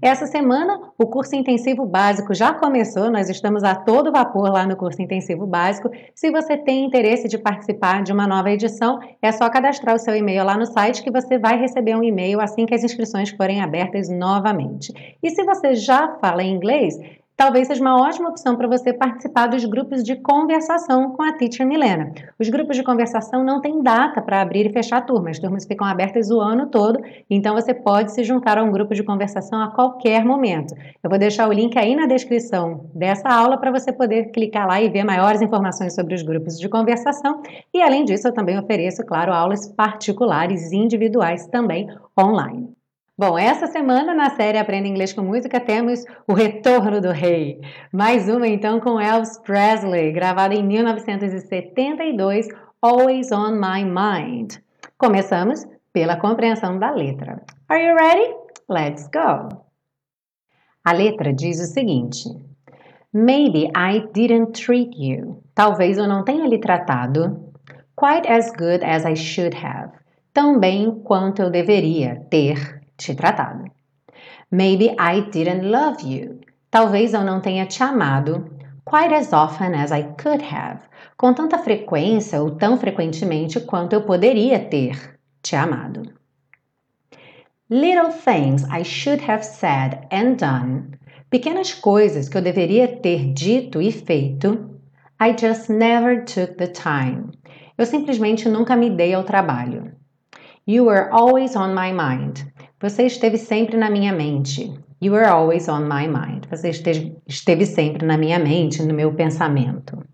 Essa semana, o curso intensivo básico já começou, nós estamos a todo vapor lá no curso intensivo básico. Se você tem interesse de participar de uma nova edição, é só cadastrar o seu e-mail lá no site que você vai receber um e-mail assim que as inscrições forem abertas novamente. E se você já fala inglês, talvez seja uma ótima opção para você participar dos grupos de conversação com a Teacher Milena. Os grupos de conversação não têm data para abrir e fechar turmas, as turmas ficam abertas o ano todo, então você pode se juntar a um grupo de conversação a qualquer momento. Eu vou deixar o link aí na descrição dessa aula para você poder clicar lá e ver maiores informações sobre os grupos de conversação. E além disso, eu também ofereço, claro, aulas particulares e individuais também online. Bom, essa semana na série Aprenda Inglês com Música temos o Retorno do Rei. Mais uma então com Elvis Presley, gravada em 1972, Always on My Mind. Começamos pela compreensão da letra. Are you ready? Let's go! A letra diz o seguinte: Maybe I didn't treat you. Talvez eu não tenha lhe tratado quite as good as I should have. Tão bem quanto eu deveria ter te tratado. Maybe I didn't love you. Talvez eu não tenha te amado quite as often as I could have, com tanta frequência ou tão frequentemente quanto eu poderia ter te amado. Little things I should have said and done. Pequenas coisas que eu deveria ter dito e feito. I just never took the time. Eu simplesmente nunca me dei ao trabalho. You were always on my mind. Você esteve sempre na minha mente. You were always on my mind. Você esteve, sempre na minha mente, no meu pensamento.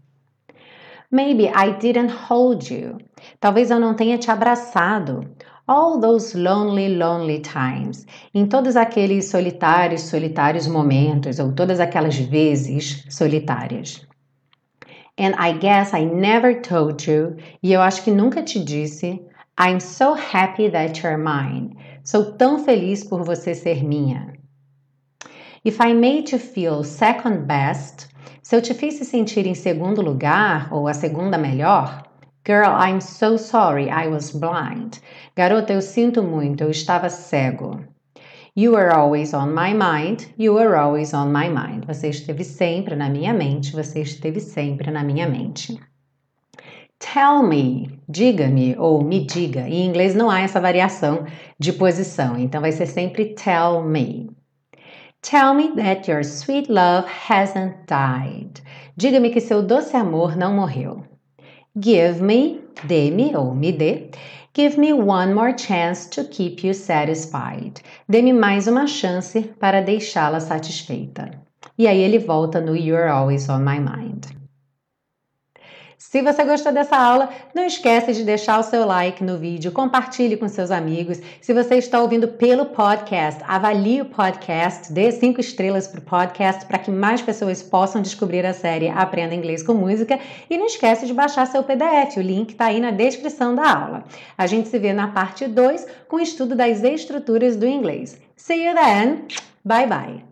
Maybe I didn't hold you. Talvez eu não tenha te abraçado. All those lonely, lonely times. Em todos aqueles solitários, solitários momentos, ou todas aquelas vezes solitárias. And I guess I never told you. E eu acho que nunca te disse. I'm so happy that you're mine. Sou tão feliz por você ser minha. If I made you feel second best, se eu te fiz se sentir em segundo lugar ou a segunda melhor, Girl, I'm so sorry I was blind. Garota, eu sinto muito, eu estava cego. You were always on my mind, you were always on my mind. Você esteve sempre na minha mente, você esteve sempre na minha mente. Tell me, diga-me ou me diga. Em inglês não há essa variação de posição, então vai ser sempre tell me. Tell me that your sweet love hasn't died. Diga-me que seu doce amor não morreu. Give me, dê-me ou me dê. Give me one more chance to keep you satisfied. Dê-me mais uma chance para deixá-la satisfeita. E aí ele volta no You're always on my mind. Se você gostou dessa aula, não esqueça de deixar o seu like no vídeo, compartilhe com seus amigos. Se você está ouvindo pelo podcast, avalie o podcast, dê cinco estrelas para o podcast para que mais pessoas possam descobrir a série Aprenda Inglês com Música. E não esqueça de baixar seu PDF, o link está aí na descrição da aula. A gente se vê na parte 2 com o estudo das estruturas do inglês. See you then! Bye bye!